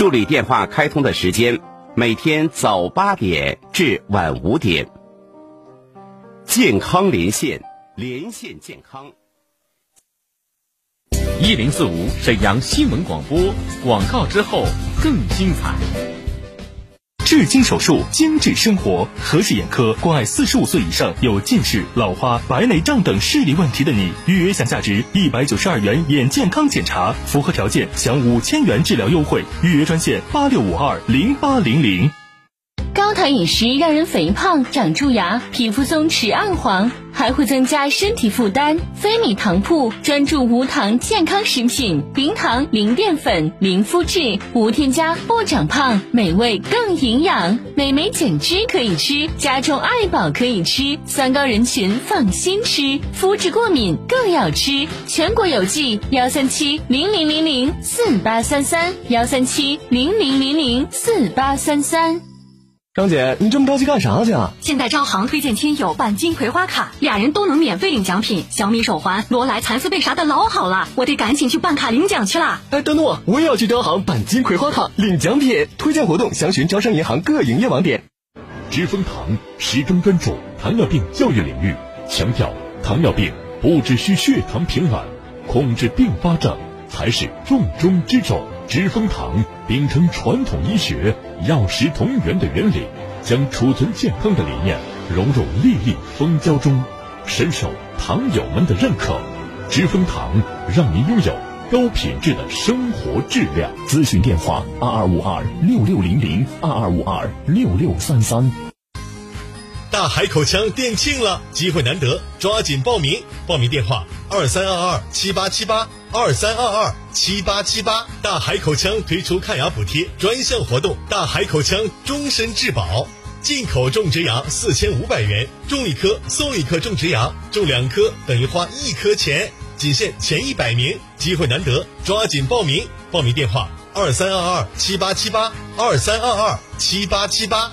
助理电话开通的时间每天早八点至晚五点。健康连线，连线健康。一零四五沈阳新闻广播广告之后更精彩。至精手术，精致生活，何氏眼科关爱四十五岁以上有近视、老花、白内障等视力问题的你。预约享价值一百九十二元眼健康检查，符合条件享五千元治疗优惠。预约专线八六五二零八零零。高糖饮食让人肥胖、长蛀牙、皮肤松弛暗黄，还会增加身体负担。非米糖铺专注无糖健康食品，零糖、零淀粉、零麸质，无添加不长胖，美味更营养。美眉减脂可以吃，加重爱宝可以吃，三高人群放心吃，肤质过敏更要吃。全国有记幺三七零零零零四八三三幺三七零零零零四八三三。张姐，你这么着急干啥去啊？现在招行推荐亲友办金葵花卡，俩人都能免费领奖品，小米手环、罗莱蚕丝被啥的老好了，我得赶紧去办卡领奖去啦！哎，等等我，我也要去招行办金葵花卡领奖品。推荐活动详询招商银行各营业网点。知蜂堂始终专注糖尿病教育领域，强调糖尿病不只需血糖平稳，控制并发症才是重中之重。知蜂堂秉承传统医学药食同源的原理，将储存健康的理念融入粒粒蜂胶中，深受糖友们的认可。知蜂堂让您拥有高品质的生活质量。咨询电话：二二五二六六零零二二五二六六三三。大海口腔店庆了，机会难得，抓紧报名！报名电话：二三二二七八七八。二三二二七八七八，大海口腔推出看牙补贴专项活动，大海口腔终身质保，进口种植牙四千五百元，种一颗送一颗种植牙，种两颗等于花一颗钱，仅限前一百名，机会难得，抓紧报名！报名电话：二三二二七八七八，二三二二七八七八。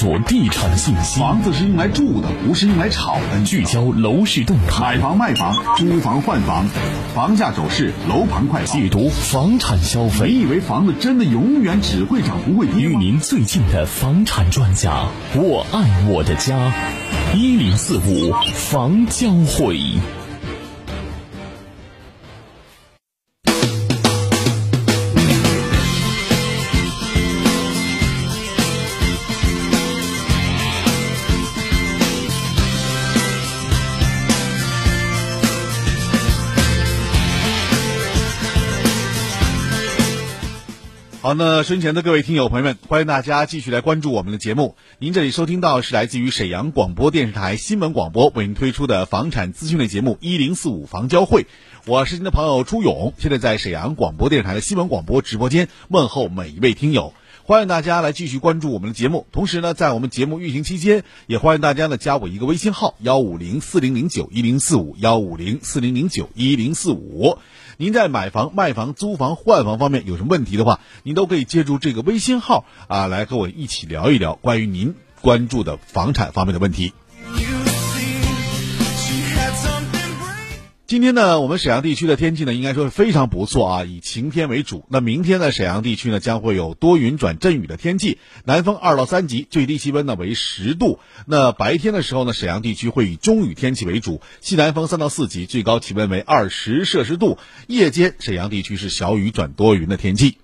注地产信息，房子是用来住的，不是用来炒的。聚焦楼市动态，买房卖房，租房换房，房价走势，楼盘快报，解读房产消费。你以为房子真的永远只会涨不会跌与您最近的房产专家，我爱我的家，一零四五房交会。好，那身前的各位听友朋友们，欢迎大家继续来关注我们的节目。您这里收听到是来自于沈阳广播电视台新闻广播为您推出的房产资讯类节目《一零四五房交会》，我是您的朋友朱勇，现在在沈阳广播电视台的新闻广播直播间问候每一位听友。欢迎大家来继续关注我们的节目，同时呢，在我们节目运行期间，也欢迎大家呢加我一个微信号幺五零四零零九一零四五幺五零四零零九一零四五。您在买房、卖房、租房、换房方面有什么问题的话，您都可以借助这个微信号啊，来和我一起聊一聊关于您关注的房产方面的问题。今天呢，我们沈阳地区的天气呢，应该说是非常不错啊，以晴天为主。那明天呢，沈阳地区呢将会有多云转阵雨的天气，南风二到三级，最低气温呢为十度。那白天的时候呢，沈阳地区会以中雨天气为主，西南风三到四级，最高气温为二十摄氏度。夜间沈阳地区是小雨转多云的天气。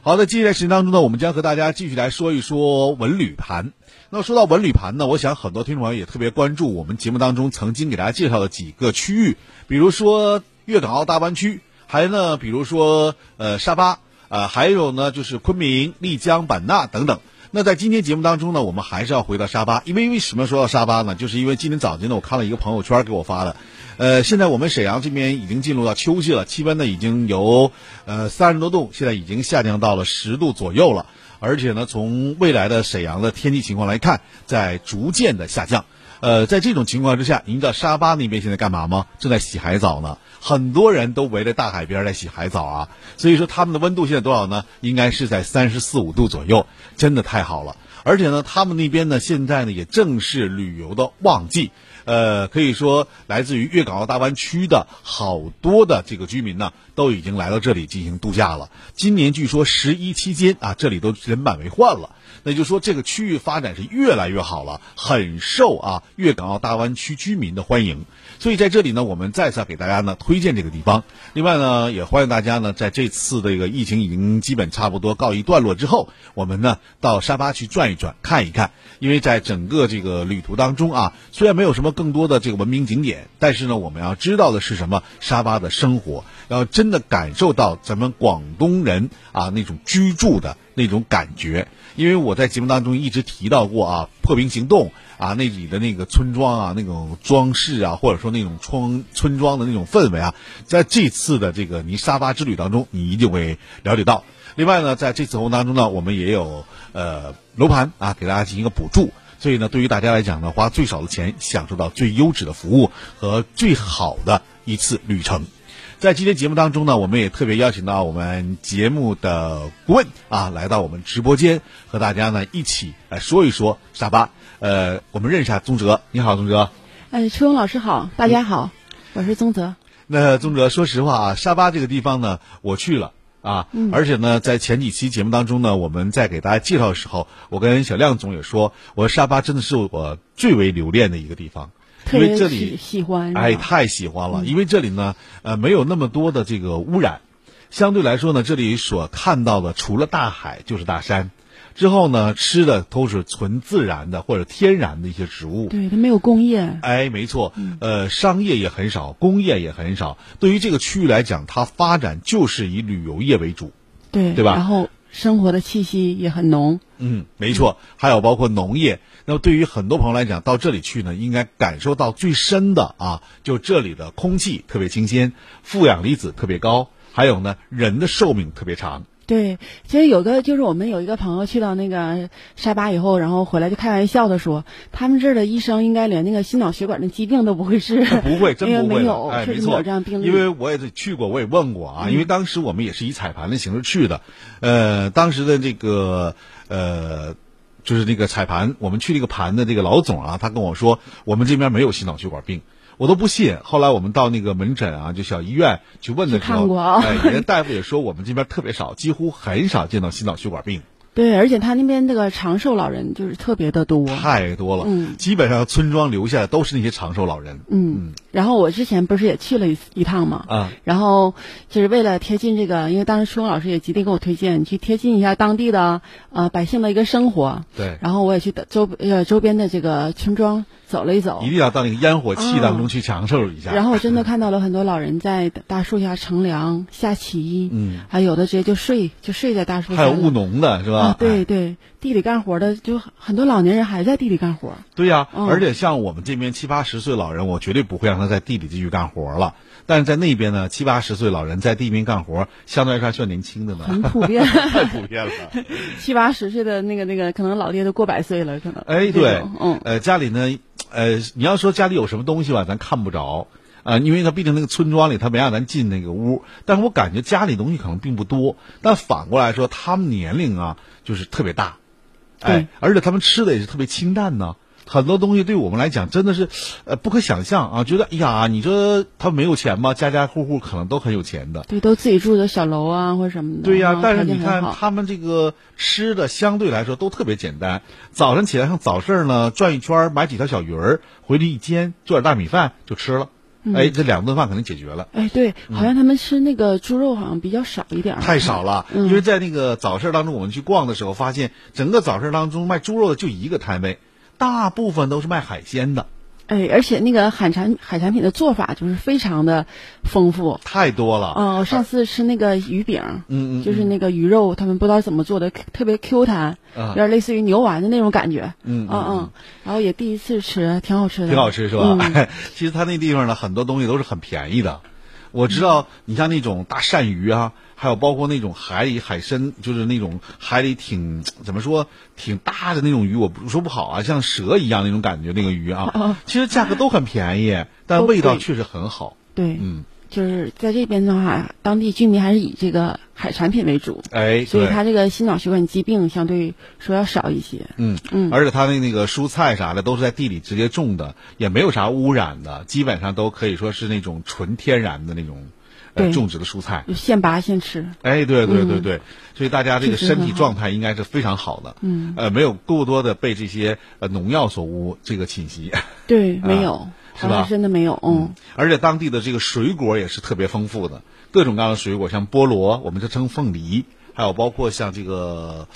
好的，接下来时间当中呢，我们将和大家继续来说一说文旅盘。那说到文旅盘呢，我想很多听众朋友也特别关注我们节目当中曾经给大家介绍的几个区域，比如说粤港澳大湾区，还呢，比如说呃沙巴，呃，还有呢就是昆明、丽江、版纳等等。那在今天节目当中呢，我们还是要回到沙巴，因为为什么说到沙巴呢？就是因为今天早晨呢，我看了一个朋友圈给我发的，呃，现在我们沈阳这边已经进入到秋季了，气温呢已经由呃三十多度，现在已经下降到了十度左右了，而且呢，从未来的沈阳的天气情况来看，在逐渐的下降。呃，在这种情况之下，您知道沙巴那边现在干嘛吗？正在洗海澡呢，很多人都围着大海边在洗海澡啊。所以说他们的温度现在多少呢？应该是在三十四五度左右，真的太好了。而且呢，他们那边呢现在呢也正是旅游的旺季，呃，可以说来自于粤港澳大湾区的好多的这个居民呢都已经来到这里进行度假了。今年据说十一期间啊，这里都人满为患了。那就说这个区域发展是越来越好了，很受啊粤港澳大湾区居民的欢迎。所以在这里呢，我们再次给大家呢推荐这个地方。另外呢，也欢迎大家呢在这次这个疫情已经基本差不多告一段落之后，我们呢到沙巴去转一转，看一看。因为在整个这个旅途当中啊，虽然没有什么更多的这个文明景点，但是呢，我们要知道的是什么？沙巴的生活，要真的感受到咱们广东人啊那种居住的那种感觉。因为我在节目当中一直提到过啊，破冰行动啊，那里的那个村庄啊，那种装饰啊，或者说那种村村庄的那种氛围啊，在这次的这个尼沙巴之旅当中，你一定会了解到。另外呢，在这次活动当中呢，我们也有呃楼盘啊，给大家进行一个补助，所以呢，对于大家来讲呢，花最少的钱，享受到最优质的服务和最好的一次旅程。在今天节目当中呢，我们也特别邀请到我们节目的顾问啊，来到我们直播间，和大家呢一起来说一说沙巴。呃，我们认识下宗哲，你好，宗哲。哎，初勇老师好，大家好，我是宗泽。那宗哲，说实话啊，沙巴这个地方呢，我去了啊，而且呢，在前几期节目当中呢，我们在给大家介绍的时候，我跟小亮总也说，我说沙巴真的是我最为留恋的一个地方。因为这里喜欢，哎，太喜欢了。因为这里呢，呃，没有那么多的这个污染，相对来说呢，这里所看到的除了大海就是大山，之后呢，吃的都是纯自然的或者天然的一些植物。对，它没有工业。哎，没错，呃，商业也很少，工业也很少。对于这个区域来讲，它发展就是以旅游业为主，对，对吧？然后生活的气息也很浓。嗯，没错，还有包括农业。那么对于很多朋友来讲，到这里去呢，应该感受到最深的啊，就这里的空气特别清新，负氧离子特别高，还有呢，人的寿命特别长。对，其实有个就是我们有一个朋友去到那个沙巴以后，然后回来就开玩笑的说，他们这儿的医生应该连那个心脑血管的疾病都不会治。不会，真不会。没有，哎，没错，这样病例。因为我也去过，我也问过啊，因为当时我们也是以彩盘的形式去的，呃，当时的这个呃。就是那个彩盘，我们去那个盘的这个老总啊，他跟我说，我们这边没有心脑血管病，我都不信。后来我们到那个门诊啊，就小医院去问的时候，哎，人家大夫也说我们这边特别少，几乎很少见到心脑血管病。对，而且他那边那个长寿老人就是特别的多，太多了。嗯，基本上村庄留下的都是那些长寿老人。嗯，然后我之前不是也去了一一趟嘛，啊，然后就是为了贴近这个，因为当时初中老师也极力给我推荐，去贴近一下当地的呃百姓的一个生活。对，然后我也去周呃周边的这个村庄走了一走，一定要到那个烟火气当中去享受一下。然后我真的看到了很多老人在大树下乘凉下棋，嗯，还有的直接就睡就睡在大树下，还有务农的是吧？啊，对对。地里干活的就很多老年人还在地里干活。对呀，而且像我们这边七八十岁老人，我绝对不会让他在地里继续干活了。但是在那边呢，七八十岁老人在地边干活，相对来说还算年轻的呢。很普遍，太普遍了。七八十岁的那个那个，可能老爹都过百岁了，可能。哎，对，嗯，呃，家里呢，呃，你要说家里有什么东西吧，咱看不着啊，因为他毕竟那个村庄里，他没让咱进那个屋。但是我感觉家里东西可能并不多，但反过来说，他们年龄啊，就是特别大。哎，而且他们吃的也是特别清淡呢，很多东西对我们来讲真的是，呃，不可想象啊！觉得哎呀，你说他没有钱吗？家家户户可能都很有钱的，对，都自己住的小楼啊，或者什么的。对呀，但是你看他们这个吃的相对来说都特别简单，早上起来上早市呢转一圈，买几条小鱼儿回去一煎，做点大米饭就吃了。哎，这两顿饭可能解决了。哎，对，好像他们吃那个猪肉好像比较少一点。太少了，因为在那个早市当中，我们去逛的时候发现，整个早市当中卖猪肉的就一个摊位，大部分都是卖海鲜的。哎，而且那个海产海产品的做法就是非常的丰富，太多了。嗯，我上次吃那个鱼饼，嗯嗯，就是那个鱼肉，他们不知道怎么做的，特别 Q 弹，有点类似于牛丸的那种感觉。嗯嗯嗯，然后也第一次吃，挺好吃的，挺好吃是吧？哎，其实他那地方呢，很多东西都是很便宜的。我知道，你像那种大鳝鱼啊，还有包括那种海里海参，就是那种海里挺怎么说挺大的那种鱼，我不说不好啊，像蛇一样那种感觉那个鱼啊，其实价格都很便宜，但味道确实很好。对，嗯，就是在这边的话，当地居民还是以这个海产品为主，哎，所以他这个心脑血管疾病相对说要少一些。嗯嗯，而且他的那个蔬菜啥的都是在地里直接种的，也没有啥污染的，基本上都可以说是那种纯天然的那种呃种植的蔬菜，现拔现吃。哎，对对对对，所以大家这个身体状态应该是非常好的。嗯，呃，没有过多的被这些呃农药所污这个侵袭。对，没有。是吧？真的没有，嗯。而且当地的这个水果也是特别丰富的，各种各样的水果，像菠萝，我们就称凤梨，还有包括像这个，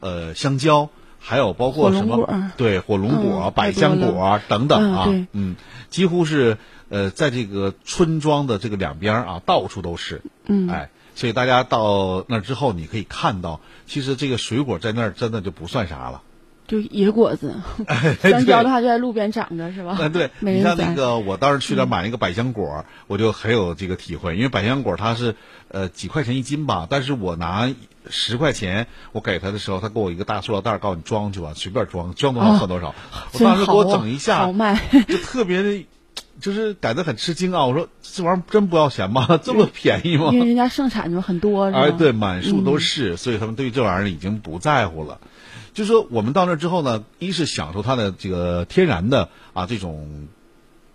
呃，香蕉，还有包括什么？对，火龙果、嗯、百香果等等啊，嗯，嗯，几乎是呃，在这个村庄的这个两边啊，到处都是，嗯，哎，所以大家到那儿之后，你可以看到，其实这个水果在那儿真的就不算啥了。就野果子 香蕉的话就在路边长着，是吧？嗯，对。你像那个，我当时去那儿买那个百香果，我就很有这个体会，因为百香果它是呃几块钱一斤吧，但是我拿十块钱，我给他的时候，他给我一个大塑料袋，告诉你装去吧，随便装，装多少算多少。我当时给我整一下，好卖，就特别的，就是感觉很吃惊啊！我说这玩意儿真不要钱吗？这么便宜吗？因为人家盛产就很多，哎，对，满树都是，所以他们对于这玩意儿已经不在乎了。就是说，我们到那之后呢，一是享受它的这个天然的啊这种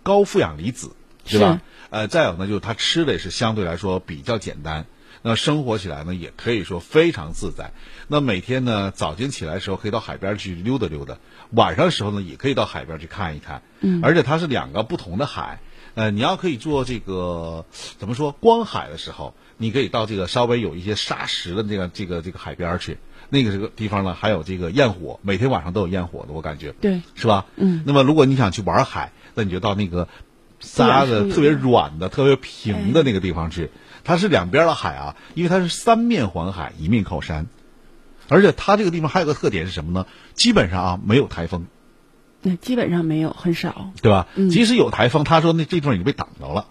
高负氧离子，对吧？呃，再有呢，就是它吃的也是相对来说比较简单，那生活起来呢也可以说非常自在。那每天呢早晨起来的时候可以到海边去溜达溜达，晚上的时候呢也可以到海边去看一看。嗯，而且它是两个不同的海，呃，你要可以做这个怎么说光海的时候，你可以到这个稍微有一些沙石的这个这个这个海边去。那个这个地方呢，还有这个焰火，每天晚上都有焰火的，我感觉，对，是吧？嗯。那么，如果你想去玩海，那你就到那个沙子特别软的、特别平的那个地方去。它是两边的海啊，因为它是三面环海，一面靠山，而且它这个地方还有个特点是什么呢？基本上啊没有台风。那基本上没有，很少，对吧？嗯。即使有台风，他说那这地方已经被挡着了，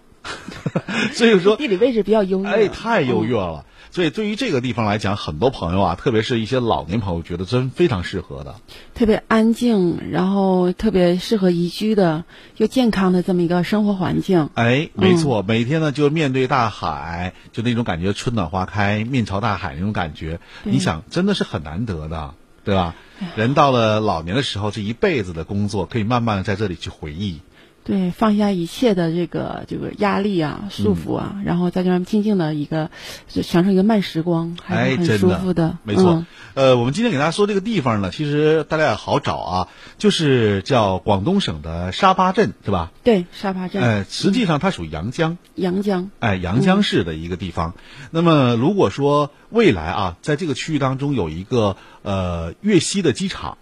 所以说地理位置比较优越，哎，太优越了。所以，对于这个地方来讲，很多朋友啊，特别是一些老年朋友，觉得真非常适合的。特别安静，然后特别适合宜居的又健康的这么一个生活环境。哎，没错，每天呢就面对大海，就那种感觉，春暖花开，面朝大海那种感觉，你想，真的是很难得的，对吧？人到了老年的时候，这一辈子的工作可以慢慢的在这里去回忆。对，放下一切的这个这个压力啊、束缚啊，嗯、然后在这边静静的一个享受一个慢时光，还是很舒服的。哎、没错，嗯、呃，我们今天给大家说这个地方呢，其实大家也好找啊，就是叫广东省的沙巴镇，是吧？对，沙巴镇。呃，实际上它属于阳江。阳江。哎，阳江市的一个地方。嗯、那么，如果说未来啊，在这个区域当中有一个呃粤西的机场，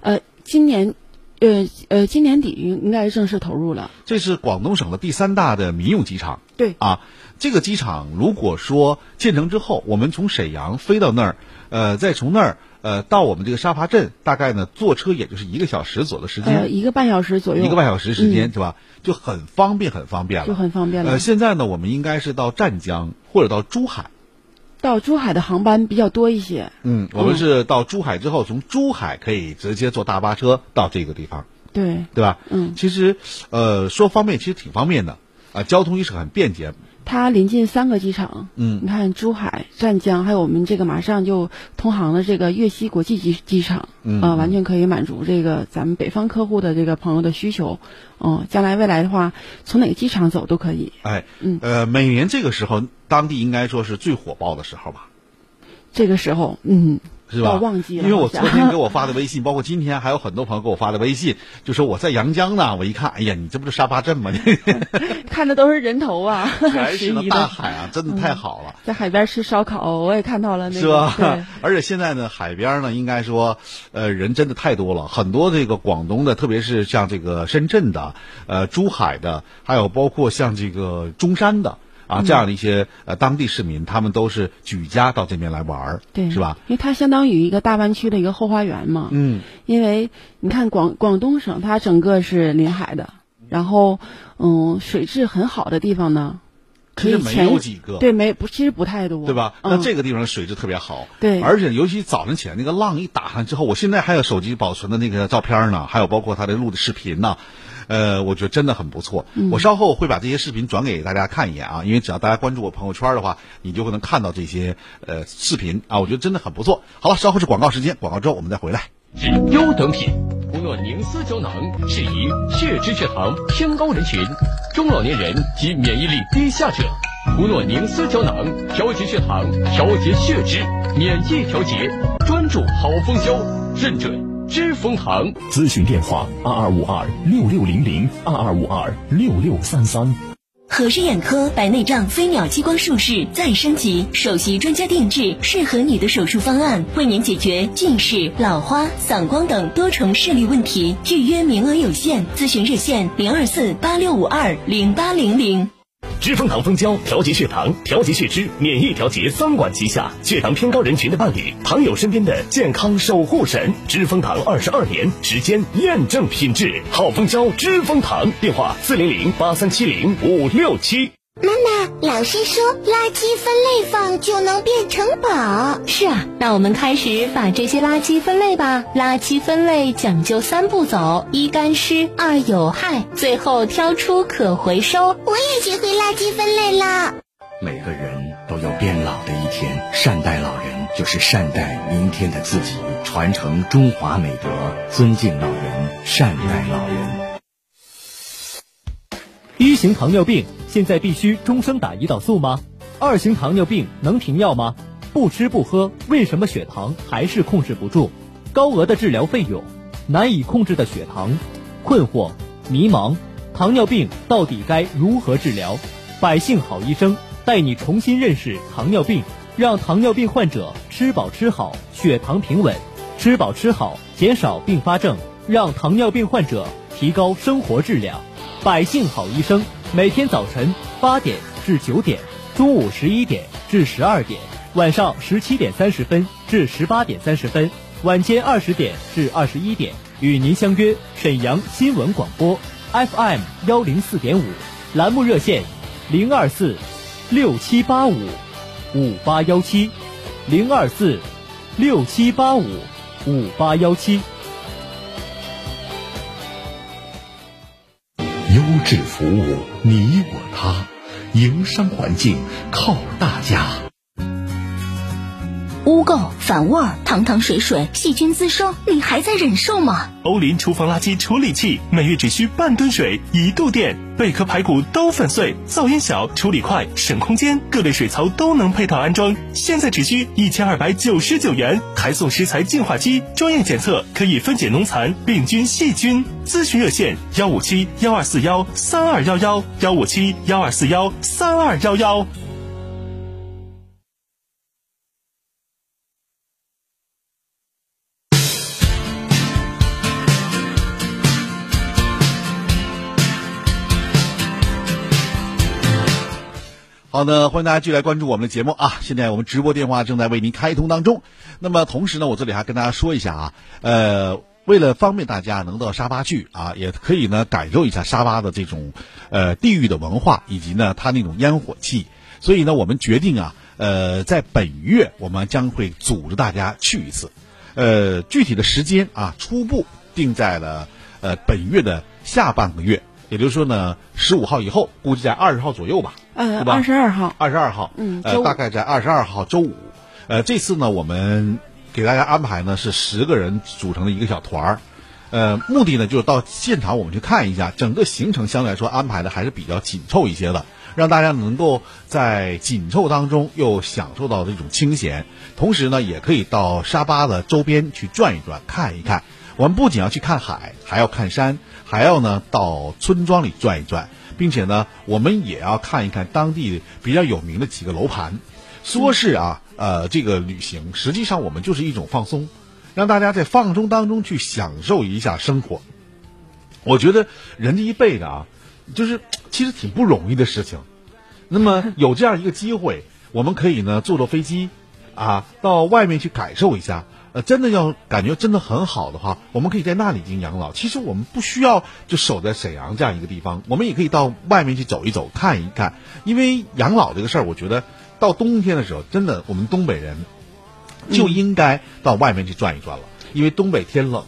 呃，今年。呃呃，今年底应应该正式投入了。这是广东省的第三大的民用机场。对啊，这个机场如果说建成之后，我们从沈阳飞到那儿，呃，再从那儿呃到我们这个沙扒镇，大概呢坐车也就是一个小时左右的时间，呃，一个半小时左右，一个半小时时间、嗯、是吧？就很方便，很方便了，就很方便了。呃，现在呢，我们应该是到湛江或者到珠海。到珠海的航班比较多一些。嗯，我们是到珠海之后，从珠海可以直接坐大巴车到这个地方。对，对吧？嗯，其实，呃，说方便其实挺方便的，啊，交通也是很便捷。它临近三个机场，嗯，你看珠海、湛江，还有我们这个马上就通航的这个粤西国际机机场，嗯，呃，完全可以满足这个咱们北方客户的这个朋友的需求。嗯、呃，将来未来的话，从哪个机场走都可以。哎，嗯，呃，每年这个时候，当地应该说是最火爆的时候吧。这个时候，嗯，是吧？我忘记了，因为我昨天给我发的微信，包括今天还有很多朋友给我发的微信，就说我在阳江呢。我一看，哎呀，你这不是沙巴镇吗？看的都是人头啊，还是大海啊，真的太好了。在海边吃烧烤，我也看到了，那个是吧？而且现在呢，海边呢，应该说，呃，人真的太多了，很多这个广东的，特别是像这个深圳的、呃，珠海的，还有包括像这个中山的。啊，这样的一些呃当地市民，他们都是举家到这边来玩儿，对，是吧？因为它相当于一个大湾区的一个后花园嘛。嗯。因为你看广广东省，它整个是临海的，然后嗯，水质很好的地方呢，其实没有几个。对，没不，其实不太多，对吧？那这个地方水质特别好。对。而且尤其早晨起来那个浪一打上之后，我现在还有手机保存的那个照片呢，还有包括他的录的视频呢。呃，我觉得真的很不错。我稍后会把这些视频转给大家看一眼啊，因为只要大家关注我朋友圈的话，你就会能看到这些呃视频啊，我觉得真的很不错。好了，稍后是广告时间，广告之后我们再回来。是优等品，胡诺宁斯胶囊适宜血脂、血糖偏高人群、中老年人及免疫力低下者。胡诺宁斯胶囊调节血糖、调节血脂、免疫调节，专注好风胶，认准。知蜂堂咨询电话：二二五二六六零零二二五二六六三三。和氏眼科白内障飞秒激光术式再升级，首席专家定制适合你的手术方案，为您解决近视、老花、散光等多重视力问题。预约名额有限，咨询热线零二四八六五二零八零零。知蜂堂蜂胶调节血糖、调节血脂、免疫调节三管齐下，血糖偏高人群的伴侣，糖友身边的健康守护神。知蜂堂二十二年时间验证品质，好蜂胶知蜂堂，电话四零零八三七零五六七。妈妈，老师说垃圾分类放就能变成宝。是啊，那我们开始把这些垃圾分类吧。垃圾分类讲究三步走：一干湿，二有害，最后挑出可回收。我也学会垃圾分类了。每个人都有变老的一天，善待老人就是善待明天的自己，传承中华美德，尊敬老人，善待老人。一型糖尿病现在必须终生打胰岛素吗？二型糖尿病能停药吗？不吃不喝，为什么血糖还是控制不住？高额的治疗费用，难以控制的血糖，困惑、迷茫，糖尿病到底该如何治疗？百姓好医生带你重新认识糖尿病，让糖尿病患者吃饱吃好，血糖平稳，吃饱吃好，减少并发症，让糖尿病患者提高生活质量。百姓好医生，每天早晨八点至九点，中午十一点至十二点，晚上十七点三十分至十八点三十分，晚间二十点至二十一点，与您相约沈阳新闻广播 FM 幺零四点五，栏目热线零二四六七八五五八幺七零二四六七八五五八幺七。优质服务，你我他，营商环境靠大家。污垢、反味儿、汤汤水水、细菌滋生，你还在忍受吗？欧林厨房垃圾处理器，每月只需半吨水，一度电，贝壳排骨都粉碎，噪音小，处理快，省空间，各类水槽都能配套安装。现在只需一千二百九十九元，还送食材净化机，专业检测可以分解农残、病菌、细菌。咨询热线：幺五七幺二四幺三二幺幺，幺五七幺二四幺三二幺幺。好的，欢迎大家继续来关注我们的节目啊！现在我们直播电话正在为您开通当中。那么同时呢，我这里还跟大家说一下啊，呃，为了方便大家能到沙巴去啊，也可以呢感受一下沙巴的这种呃地域的文化以及呢它那种烟火气，所以呢我们决定啊，呃，在本月我们将会组织大家去一次，呃，具体的时间啊，初步定在了呃本月的下半个月。也就是说呢，十五号以后，估计在二十号左右吧，呃，二十二号，二十二号，嗯，呃，大概在二十二号周五，呃，这次呢，我们给大家安排呢是十个人组成的一个小团儿，呃，目的呢就是到现场我们去看一下，整个行程相对来说安排的还是比较紧凑一些的，让大家能够在紧凑当中又享受到这种清闲，同时呢也可以到沙巴的周边去转一转，看一看。我们不仅要去看海，还要看山，还要呢到村庄里转一转，并且呢我们也要看一看当地比较有名的几个楼盘。说是啊，呃，这个旅行实际上我们就是一种放松。让大家在放松当中去享受一下生活。我觉得人这一辈子啊，就是其实挺不容易的事情。那么有这样一个机会，我们可以呢坐坐飞机，啊，到外面去感受一下。呃，真的要感觉真的很好的话，我们可以在那里进行养老。其实我们不需要就守在沈阳这样一个地方，我们也可以到外面去走一走、看一看。因为养老这个事儿，我觉得到冬天的时候，真的我们东北人。就应该到外面去转一转了，因为东北天冷，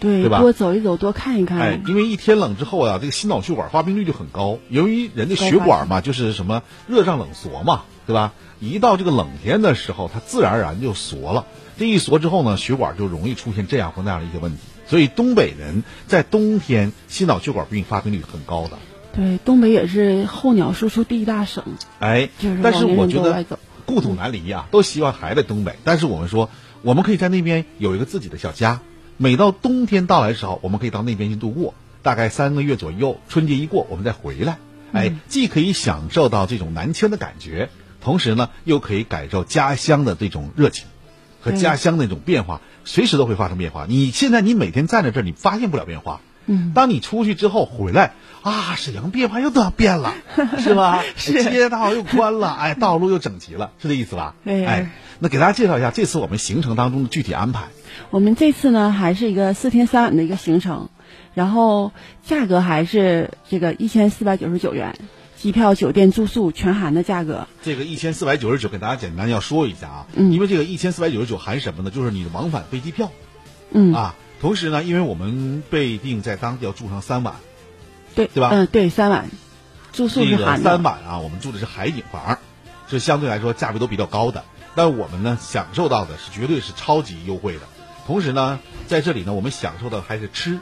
对对吧？多走一走，多看一看。哎，因为一天冷之后啊，这个心脑血管发病率就很高。由于人的血管嘛，就是什么热胀冷缩嘛，对吧？一到这个冷天的时候，它自然而然就缩了。这一缩之后呢，血管就容易出现这样或那样的一些问题。所以东北人在冬天心脑血管病发病率很高的。对，东北也是候鸟输出第一大省。哎，但是我觉得。故土难离呀，都希望还在东北。但是我们说，我们可以在那边有一个自己的小家。每到冬天到来的时候，我们可以到那边去度过，大概三个月左右。春节一过，我们再回来。哎，既可以享受到这种南迁的感觉，同时呢，又可以感受家乡的这种热情和家乡那种变化。随时都会发生变化。你现在你每天站在这儿，你发现不了变化。嗯，当你出去之后回来啊，沈阳变化又都变了，是吧？街道又宽了，哎，道路又整齐了，是这意思吧？哎，那给大家介绍一下这次我们行程当中的具体安排。我们这次呢，还是一个四天三晚的一个行程，然后价格还是这个一千四百九十九元，机票、酒店、住宿全含的价格。这个一千四百九十九，给大家简单要说一下啊，嗯，因为这个一千四百九十九含什么呢？就是你的往返飞机票，嗯啊。同时呢，因为我们被定在当地要住上三晚，对对吧？嗯，对，三晚住宿是含的。三晚啊，我们住的是海景房，是相对来说价位都比较高的。但我们呢，享受到的是绝对是超级优惠的。同时呢，在这里呢，我们享受的还是吃，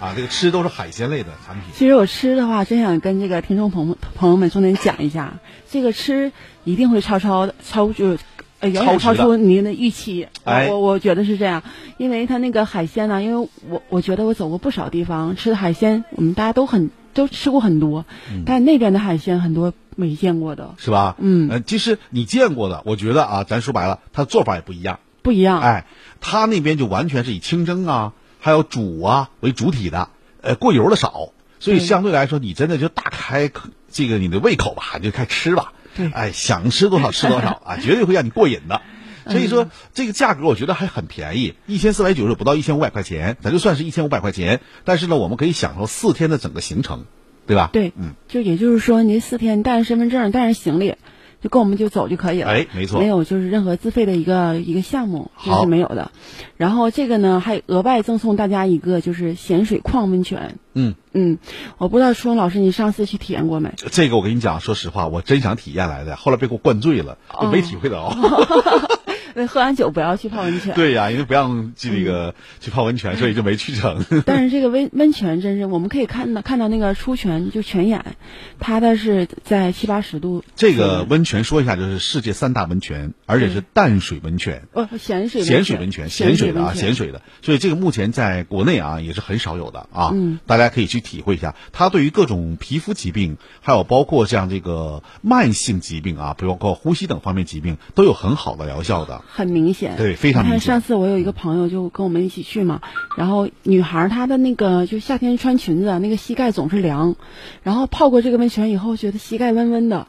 啊，这个吃都是海鲜类的产品。其实我吃的话，真想跟这个听众朋友朋友们重点讲一下，这个吃一定会超超超就。呃，远远超出您的预期，我我觉得是这样，因为它那个海鲜呢，因为我我觉得我走过不少地方，吃的海鲜，我们大家都很都吃过很多，但那边的海鲜很多没见过的，是吧？嗯，呃，其实你见过的，我觉得啊，咱说白了，它做法也不一样，不一样。哎，他那边就完全是以清蒸啊，还有煮啊为主体的，呃，过油的少，所以相对来说，你真的就大开这个你的胃口吧，就开吃吧。哎，想吃多少吃多少啊，绝对会让你过瘾的。所以说，这个价格我觉得还很便宜，一千四百九十不到一千五百块钱，咱就算是一千五百块钱。但是呢，我们可以享受四天的整个行程，对吧？对，嗯，就也就是说，您四天带着身份证，带着行李。就跟我们就走就可以了，哎，没错，没有就是任何自费的一个一个项目，这是没有的。然后这个呢，还额外赠送大家一个就是咸水矿温泉。嗯嗯，我不知道初中老师你上次去体验过没？这个我跟你讲，说实话，我真想体验来的，后来被给我灌醉了，就没体会到。喝完酒不要去泡温泉。对呀，因为不让去那个去泡温泉，所以就没去成。但是这个温温泉真是，我们可以看到看到那个出泉就泉眼，它的是在七八十度。这个温泉说一下，就是世界三大温泉，而且是淡水温泉。哦，咸水咸水温泉，咸水的啊，咸水的。所以这个目前在国内啊也是很少有的啊，嗯，大家可以去体会一下。它对于各种皮肤疾病，还有包括像这个慢性疾病啊，包括呼吸等方面疾病，都有很好的疗效的。很明显，对，非常明显。上次我有一个朋友就跟我们一起去嘛，然后女孩她的那个就夏天穿裙子，那个膝盖总是凉，然后泡过这个温泉以后，觉得膝盖温温的，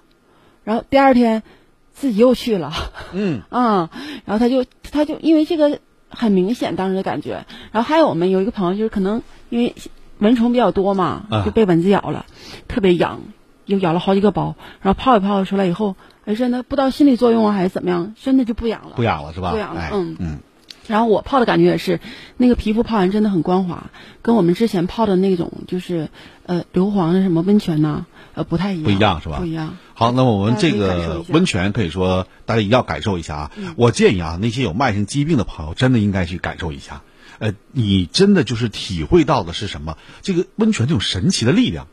然后第二天自己又去了，嗯。啊，然后他就他就因为这个很明显当时的感觉，然后还有我们有一个朋友就是可能因为蚊虫比较多嘛，就被蚊子咬了，特别痒，又咬了好几个包，然后泡一泡出来以后。哎真的不知道心理作用啊还是怎么样，真的就不痒了，不痒了是吧？不痒了，嗯嗯。然后我泡的感觉也是，那个皮肤泡完真的很光滑，跟我们之前泡的那种就是呃硫磺的什么温泉呢，呃不太一样，不一样是吧？不一样。好，那么我们这个温泉可以说大家一定要感受一下啊！我建议啊，那些有慢性疾病的朋友真的应该去感受一下。呃，你真的就是体会到的是什么？这个温泉这种神奇的力量。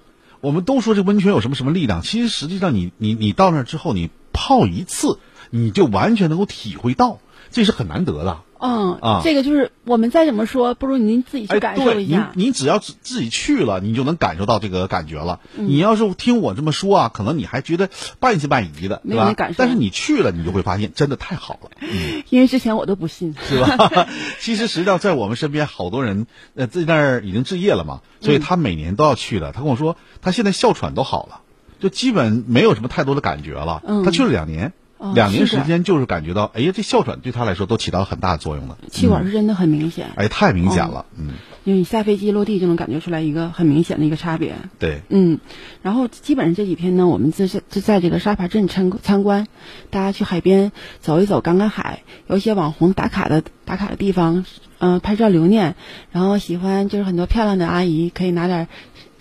我们都说这温泉有什么什么力量，其实实际上你你你到那之后，你泡一次，你就完全能够体会到，这是很难得的。嗯啊，这个就是我们再怎么说，不如您自己去感受一下。您您只要自自己去了，你就能感受到这个感觉了。你要是听我这么说啊，可能你还觉得半信半疑的，对吧？但是你去了，你就会发现真的太好了。因为之前我都不信，是吧？其实实际上在我们身边好多人，呃，在那儿已经置业了嘛，所以他每年都要去的。他跟我说，他现在哮喘都好了，就基本没有什么太多的感觉了。他去了两年。两年时间就是感觉到，哎呀，这哮喘对他来说都起到很大的作用了。气管是真的很明显，哎，太明显了，嗯。因为你下飞机落地就能感觉出来一个很明显的一个差别。对，嗯，然后基本上这几天呢，我们就就在这个沙扒镇参参观，大家去海边走一走，赶赶海，有一些网红打卡的打卡的地方，嗯，拍照留念。然后喜欢就是很多漂亮的阿姨可以拿点。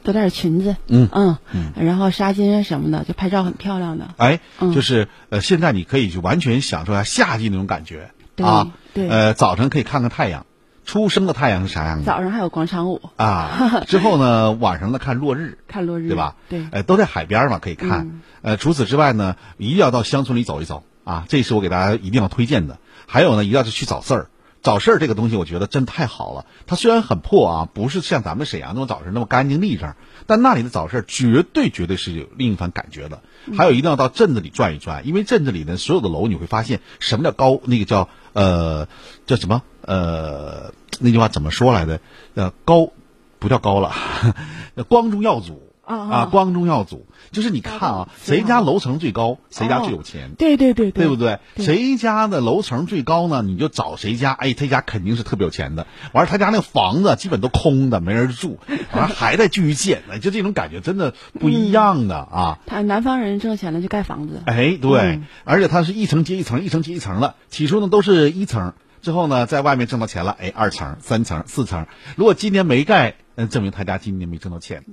多点裙子，嗯嗯，然后纱巾啊什么的，就拍照很漂亮的。哎，就是呃，现在你可以去完全享受一下夏季那种感觉啊。对，呃，早晨可以看看太阳，初升的太阳是啥样的？早上还有广场舞啊。之后呢，晚上呢看落日，看落日，对吧？对，呃，都在海边嘛，可以看。呃，除此之外呢，一定要到乡村里走一走啊，这是我给大家一定要推荐的。还有呢，一定要去找事儿。早市这个东西，我觉得真太好了。它虽然很破啊，不是像咱们沈阳那种早市那么干净利整，但那里的早市绝对绝对是有另一番感觉的。还有一定要到镇子里转一转，因为镇子里呢所有的楼，你会发现什么叫高，那个叫呃叫什么呃那句话怎么说来的？呃高不叫高了，光宗耀祖。啊啊！光宗耀祖，就是你看啊，谁家楼层最高，谁家最有钱。对对对，对不对？谁家的楼层最高呢？你就找谁家，哎，他家肯定是特别有钱的。完了，他家那个房子基本都空的，没人住，完了还在继续建，就这种感觉真的不一样的啊。他南方人挣钱了就盖房子。哎，对，而且他是一层接一层，一层接一层的。起初呢都是一层，之后呢在外面挣到钱了，哎，二层、三层、四层。如果今年没盖。那证明他家今年没挣到钱，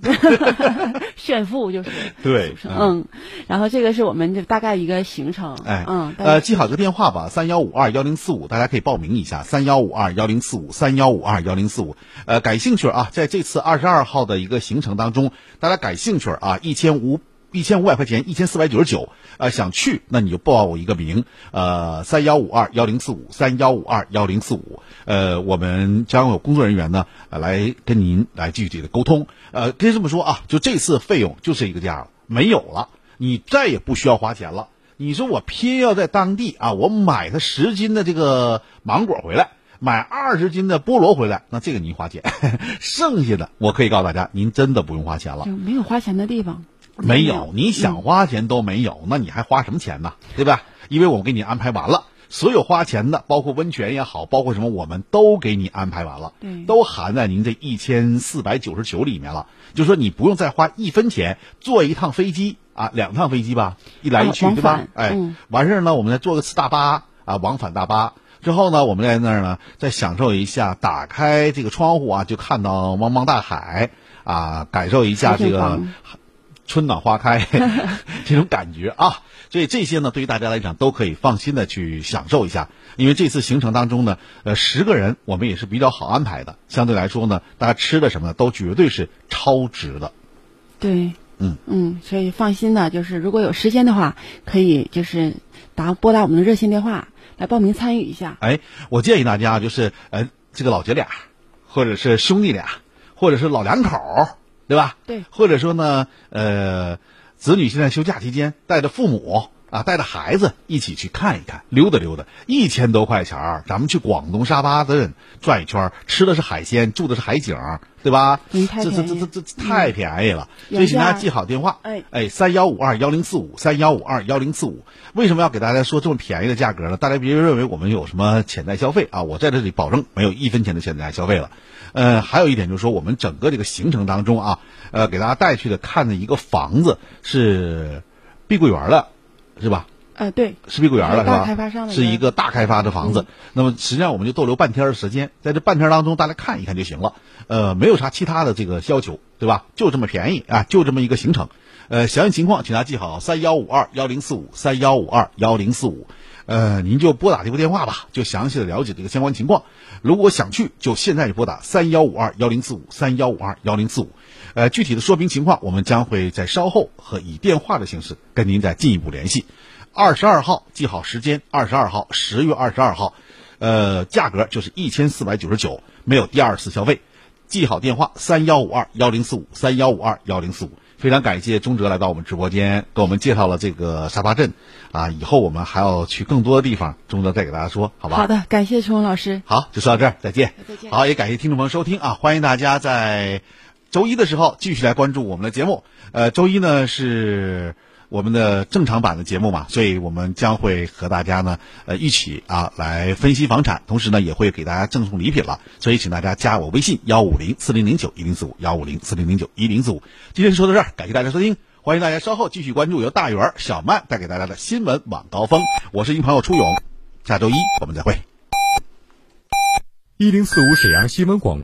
炫富就是。对，嗯，然后这个是我们这大概一个行程，哎，嗯，呃，记好这个电话吧，三幺五二幺零四五，大家可以报名一下，三幺五二幺零四五，三幺五二幺零四五，呃，感兴趣啊，在这次二十二号的一个行程当中，大家感兴趣啊，一千五。一千五百块钱，一千四百九十九，呃，想去那你就报我一个名，呃，三幺五二幺零四五，三幺五二幺零四五，呃，我们将有工作人员呢，来跟您来具体的沟通，呃，可以这么说啊，就这次费用就是一个价了，没有了，你再也不需要花钱了。你说我偏要在当地啊，我买他十斤的这个芒果回来，买二十斤的菠萝回来，那这个您花钱，剩下的我可以告诉大家，您真的不用花钱了，没有花钱的地方。没有，你想花钱都没有，那你还花什么钱呢？对吧？因为我给你安排完了，所有花钱的，包括温泉也好，包括什么，我们都给你安排完了，都含在您这一千四百九十九里面了。就说你不用再花一分钱坐一趟飞机啊，两趟飞机吧，一来一去，对吧？哎，完事儿呢，我们再坐个次大巴啊，往返大巴之后呢，我们在那儿呢，再享受一下，打开这个窗户啊，就看到茫茫大海啊，感受一下这个。春暖花开 这种感觉啊，所以这些呢，对于大家来讲都可以放心的去享受一下。因为这次行程当中呢，呃，十个人我们也是比较好安排的。相对来说呢，大家吃的什么都绝对是超值的。对，嗯嗯，所以放心的，就是如果有时间的话，可以就是打拨打我们的热线电话来报名参与一下。哎，我建议大家就是呃，这个老姐俩，或者是兄弟俩，或者是老两口。对吧？对，或者说呢，呃，子女现在休假期间，带着父母啊，带着孩子一起去看一看，溜达溜达，一千多块钱儿，咱们去广东沙巴镇转一圈，吃的是海鲜，住的是海景，对吧？这这这这这太便宜了，所以请大家记好电话，哎哎，三幺五二幺零四五，三幺五二幺零四五。为什么要给大家说这么便宜的价格呢？大家别认为我们有什么潜在消费啊，我在这里保证没有一分钱的潜在消费了。呃，还有一点就是说，我们整个这个行程当中啊，呃，给大家带去的看的一个房子是碧桂园的，是吧？呃，对，是碧桂园了是吧？开发商是一个大开发的房子。那么实际上我们就逗留半天的时间，在这半天当中，大家看一看就行了。呃，没有啥其他的这个要求，对吧？就这么便宜啊，就这么一个行程。呃，详细情况请大家记好：三幺五二幺零四五，三幺五二幺零四五。呃，您就拨打这个电话吧，就详细的了解这个相关情况。如果想去，就现在就拨打三幺五二幺零四五，三幺五二幺零四五。呃，具体的说明情况，我们将会在稍后和以电话的形式跟您再进一步联系。二十二号记好时间，二十二号十月二十二号，呃，价格就是一千四百九十九，没有第二次消费。记好电话，三幺五二幺零四五，三幺五二幺零四五。非常感谢钟哲来到我们直播间，给我们介绍了这个沙巴镇，啊，以后我们还要去更多的地方，钟哲再给大家说，好吧？好的，感谢陈红老师。好，就说到这儿，再见。再见。好，也感谢听众朋友收听啊，欢迎大家在周一的时候继续来关注我们的节目。呃，周一呢是。我们的正常版的节目嘛，所以我们将会和大家呢，呃，一起啊来分析房产，同时呢也会给大家赠送礼品了，所以请大家加我微信幺五零四零零九一零四五幺五零四零零九一零四五。今天说到这儿，感谢大家收听，欢迎大家稍后继续关注由大圆小曼带给大家的新闻晚高峰。我是您朋友初勇，下周一我们再会。一零四五沈阳新闻广。